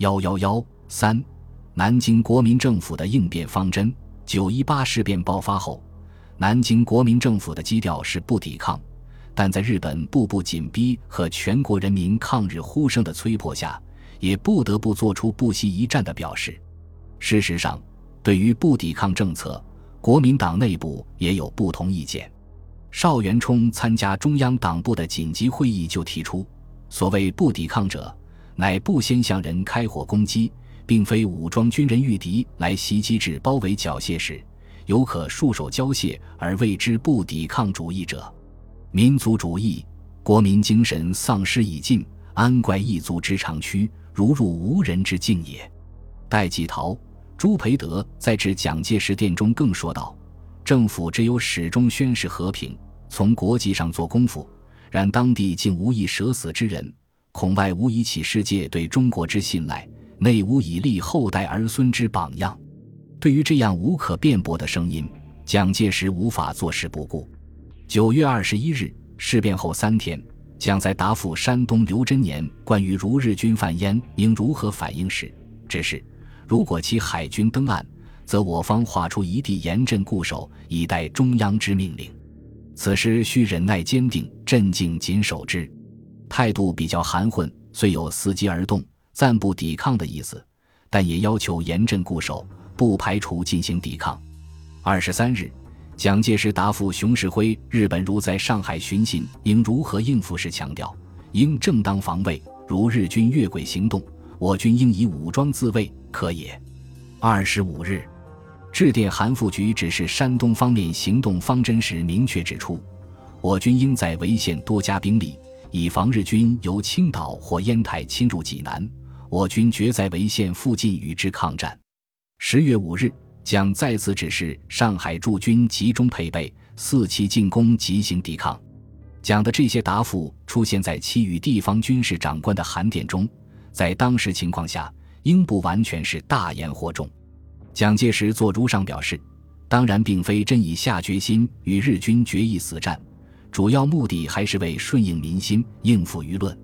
幺幺幺三，南京国民政府的应变方针。九一八事变爆发后，南京国民政府的基调是不抵抗，但在日本步步紧逼和全国人民抗日呼声的催迫下，也不得不做出不惜一战的表示。事实上，对于不抵抗政策，国民党内部也有不同意见。邵元冲参加中央党部的紧急会议就提出，所谓不抵抗者，乃不先向人开火攻击，并非武装军人御敌来袭击至包围缴械时，有可束手交械而谓之不抵抗主义者。民族主义、国民精神丧失已尽，安怪异族之长驱，如入无人之境也。戴季陶、朱培德在致蒋介石电中更说道。政府只有始终宣示和平，从国际上做功夫，然当地竟无一舍死之人，恐外无以启世界对中国之信赖，内无以立后代儿孙之榜样。对于这样无可辩驳的声音，蒋介石无法坐视不顾。九月二十一日，事变后三天，蒋在答复山东刘真年关于如日军犯焉应如何反应时，指示：如果其海军登岸。则我方划出一地严阵固守，以待中央之命令。此时需忍耐坚定，镇静谨守之。态度比较含混，虽有伺机而动、暂不抵抗的意思，但也要求严阵固守，不排除进行抵抗。二十三日，蒋介石答复熊式辉：日本如在上海寻衅，应如何应付时强调，应正当防卫。如日军越轨行动，我军应以武装自卫，可也。二十五日。致电韩复榘指示山东方面行动方针时，明确指出，我军应在潍县多加兵力，以防日军由青岛或烟台侵入济南。我军决在潍县附近与之抗战。十月五日，将再次指示上海驻军集中配备，四期进攻，急行抵抗。讲的这些答复出现在其与地方军事长官的函电中，在当时情况下，应不完全是大言惑众。蒋介石作如上表示，当然并非真以下决心与日军决一死战，主要目的还是为顺应民心、应付舆论。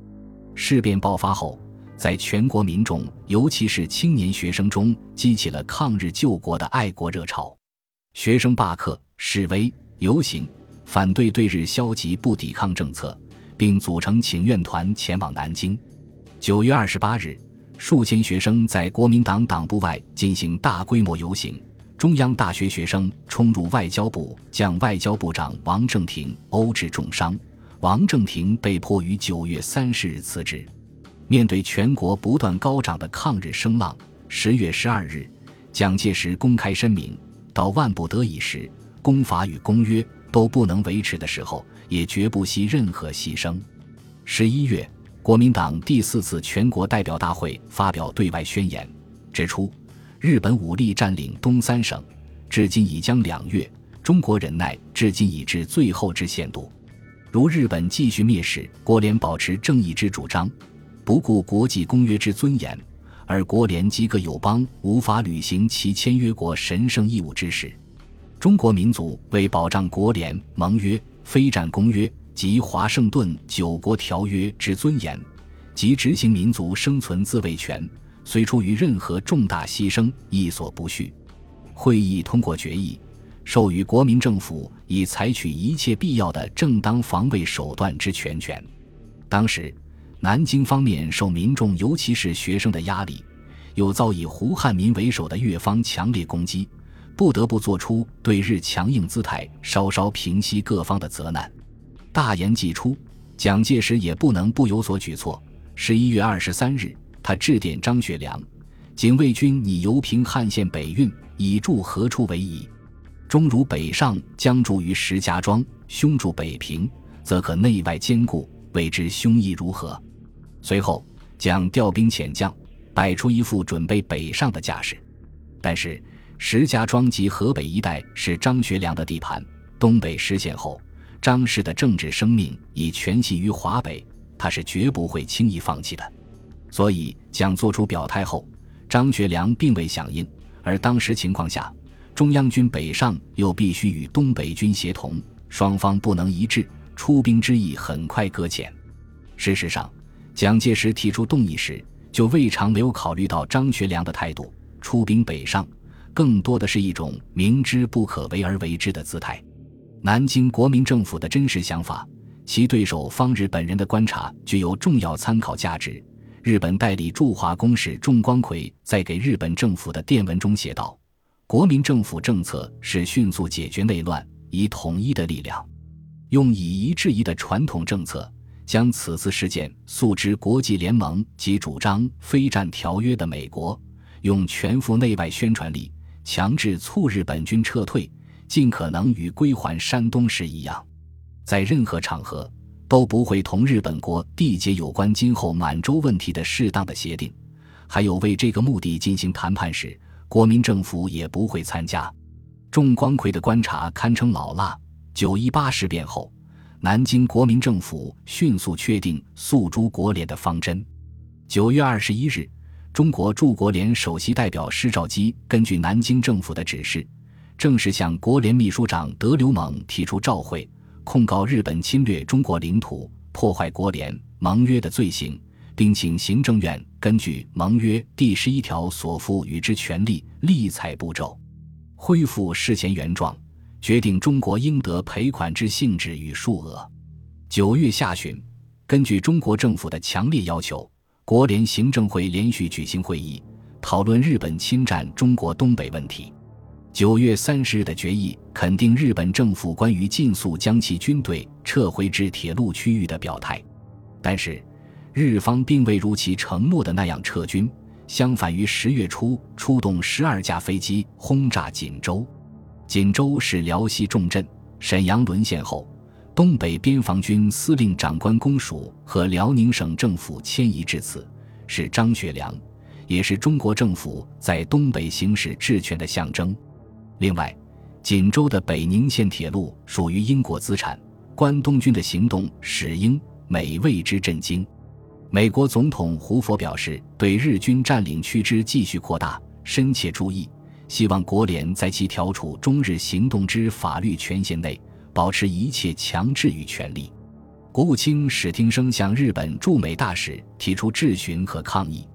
事变爆发后，在全国民众，尤其是青年学生中，激起了抗日救国的爱国热潮。学生罢课、示威、游行，反对对日消极不抵抗政策，并组成请愿团前往南京。九月二十八日。数千学生在国民党党部外进行大规模游行，中央大学学生冲入外交部，将外交部长王正廷殴致重伤。王正廷被迫于九月三十日辞职。面对全国不断高涨的抗日声浪，十月十二日，蒋介石公开声明：到万不得已时，公法与公约都不能维持的时候，也绝不惜任何牺牲。十一月。国民党第四次全国代表大会发表对外宣言，指出日本武力占领东三省，至今已将两月，中国忍耐至今已至最后之限度。如日本继续蔑视国联保持正义之主张，不顾国际公约之尊严，而国联及各友邦无法履行其签约国神圣义务之时，中国民族为保障国联盟约、非战公约。及华盛顿九国条约之尊严，及执行民族生存自卫权，虽出于任何重大牺牲，亦所不恤。会议通过决议，授予国民政府以采取一切必要的正当防卫手段之全权。当时，南京方面受民众，尤其是学生的压力，又遭以胡汉民为首的越方强烈攻击，不得不做出对日强硬姿态，稍稍平息各方的责难。大言既出，蒋介石也不能不有所举措。十一月二十三日，他致电张学良：“警卫军拟由平汉线北运，以驻何处为宜？终如北上将驻于石家庄，兄驻北平，则可内外兼顾，未知兄意如何？”随后，蒋调兵遣将，摆出一副准备北上的架势。但是，石家庄及河北一带是张学良的地盘，东北失陷后。张氏的政治生命已全系于华北，他是绝不会轻易放弃的。所以，蒋做出表态后，张学良并未响应。而当时情况下，中央军北上又必须与东北军协同，双方不能一致，出兵之意很快搁浅。事实上，蒋介石提出动议时，就未尝没有考虑到张学良的态度，出兵北上，更多的是一种明知不可为而为之的姿态。南京国民政府的真实想法，其对手方日本人的观察具有重要参考价值。日本代理驻华公使重光葵在给日本政府的电文中写道：“国民政府政策是迅速解决内乱，以统一的力量，用以夷制夷的传统政策，将此次事件诉之国际联盟及主张非战条约的美国，用全副内外宣传力，强制促日本军撤退，尽可能与归还山东时一样，在任何场合。”都不会同日本国缔结有关今后满洲问题的适当的协定，还有为这个目的进行谈判时，国民政府也不会参加。仲光葵的观察堪称老辣。九一八事变后，南京国民政府迅速确定诉诸国联的方针。九月二十一日，中国驻国联首席代表施肇基根据南京政府的指示，正式向国联秘书长德留蒙提出照会。控告日本侵略中国领土、破坏国联盟约的罪行，并请行政院根据盟约第十一条所赋予之权利，立采步骤，恢复事前原状，决定中国应得赔款之性质与数额。九月下旬，根据中国政府的强烈要求，国联行政会连续举行会议，讨论日本侵占中国东北问题。九月三十日的决议肯定日本政府关于尽速将其军队撤回至铁路区域的表态，但是日方并未如其承诺的那样撤军，相反于十月初出动十二架飞机轰炸锦州。锦州是辽西重镇，沈阳沦陷后，东北边防军司令长官公署和辽宁省政府迁移至此，是张学良，也是中国政府在东北行使治权的象征。另外，锦州的北宁线铁路属于英国资产，关东军的行动使英美为之震惊。美国总统胡佛表示，对日军占领区之继续扩大深切注意，希望国联在其调处中日行动之法律权限内，保持一切强制与权利。国务卿史汀生向日本驻美大使提出质询和抗议。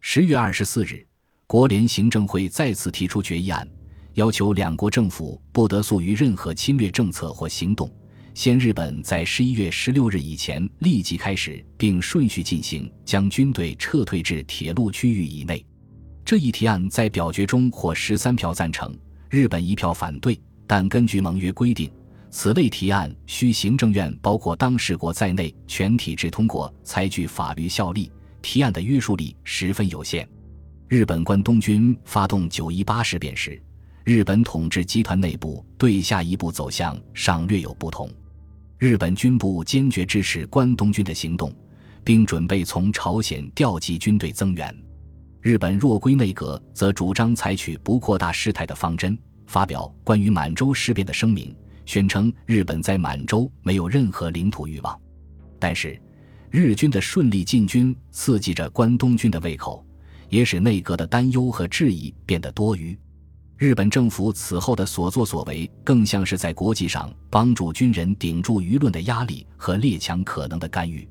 十月二十四日，国联行政会再次提出决议案。要求两国政府不得诉于任何侵略政策或行动，先日本在十一月十六日以前立即开始，并顺序进行将军队撤退至铁路区域以内。这一提案在表决中获十三票赞成，日本一票反对。但根据盟约规定，此类提案需行政院包括当事国在内全体制通过才具法律效力，提案的约束力十分有限。日本关东军发动九一八事变时。日本统治集团内部对下一步走向尚略有不同。日本军部坚决支持关东军的行动，并准备从朝鲜调集军队增援。日本若归内阁则主张采取不扩大事态的方针，发表关于满洲事变的声明，宣称日本在满洲没有任何领土欲望。但是，日军的顺利进军刺激着关东军的胃口，也使内阁的担忧和质疑变得多余。日本政府此后的所作所为，更像是在国际上帮助军人顶住舆论的压力和列强可能的干预。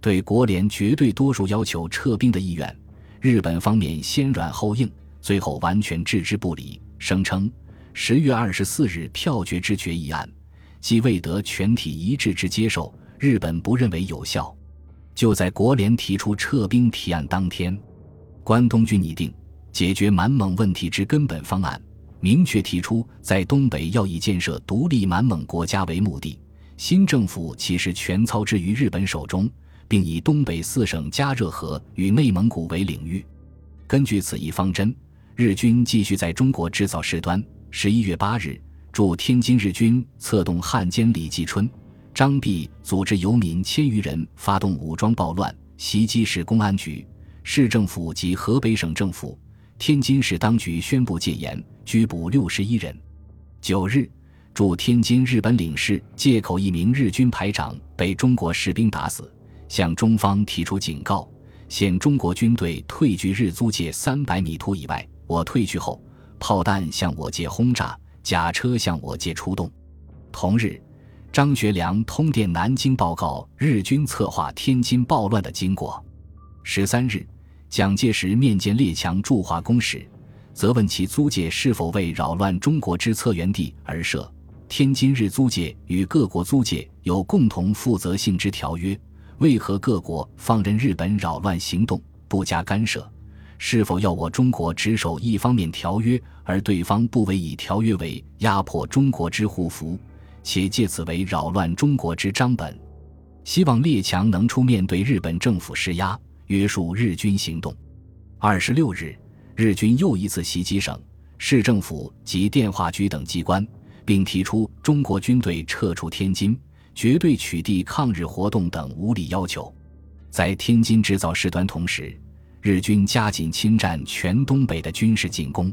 对国联绝对多数要求撤兵的意愿，日本方面先软后硬，最后完全置之不理，声称十月二十四日票决之决议案，既未得全体一致之接受，日本不认为有效。就在国联提出撤兵提案当天，关东军拟定。解决满蒙问题之根本方案，明确提出在东北要以建设独立满蒙国家为目的。新政府其实全操之于日本手中，并以东北四省加热河与内蒙古为领域。根据此一方针，日军继续在中国制造事端。十一月八日，驻天津日军策动汉奸李继春、张弼组织游民千余人发动武装暴乱，袭击市公安局、市政府及河北省政府。天津市当局宣布戒严，拘捕六十一人。九日，驻天津日本领事借口一名日军排长被中国士兵打死，向中方提出警告：现中国军队退居日租界三百米图以外，我退去后，炮弹向我界轰炸，甲车向我界出动。同日，张学良通电南京报告日军策划天津暴乱的经过。十三日。蒋介石面见列强驻华公使，责问其租界是否为扰乱中国之策源地而设。天津日租界与各国租界有共同负责性之条约，为何各国放任日本扰乱行动，不加干涉？是否要我中国只守一方面条约，而对方不为以条约为压迫中国之护符，且借此为扰乱中国之章本？希望列强能出面对日本政府施压，约束日军行动。二十六日，日军又一次袭击省市政府及电话局等机关。并提出中国军队撤出天津、绝对取缔抗日活动等无理要求，在天津制造事端同时，日军加紧侵占全东北的军事进攻。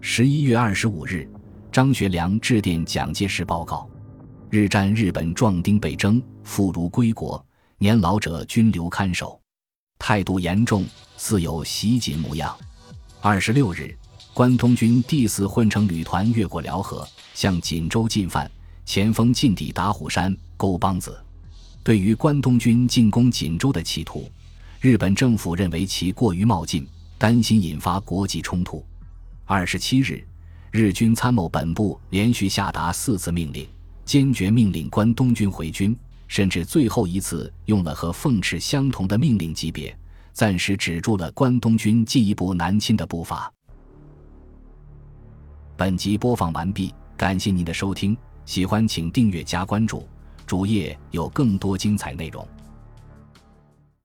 十一月二十五日，张学良致电蒋介石报告：日战日本壮丁北征，妇孺归国，年老者均留看守，态度严重，似有袭警模样。二十六日。关东军第四混成旅团越过辽河，向锦州进犯，前锋进抵打虎山、沟帮子。对于关东军进攻锦州的企图，日本政府认为其过于冒进，担心引发国际冲突。二十七日，日军参谋本部连续下达四次命令，坚决命令关东军回军，甚至最后一次用了和凤翅相同的命令级别，暂时止住了关东军进一步南侵的步伐。本集播放完毕，感谢您的收听，喜欢请订阅加关注，主页有更多精彩内容。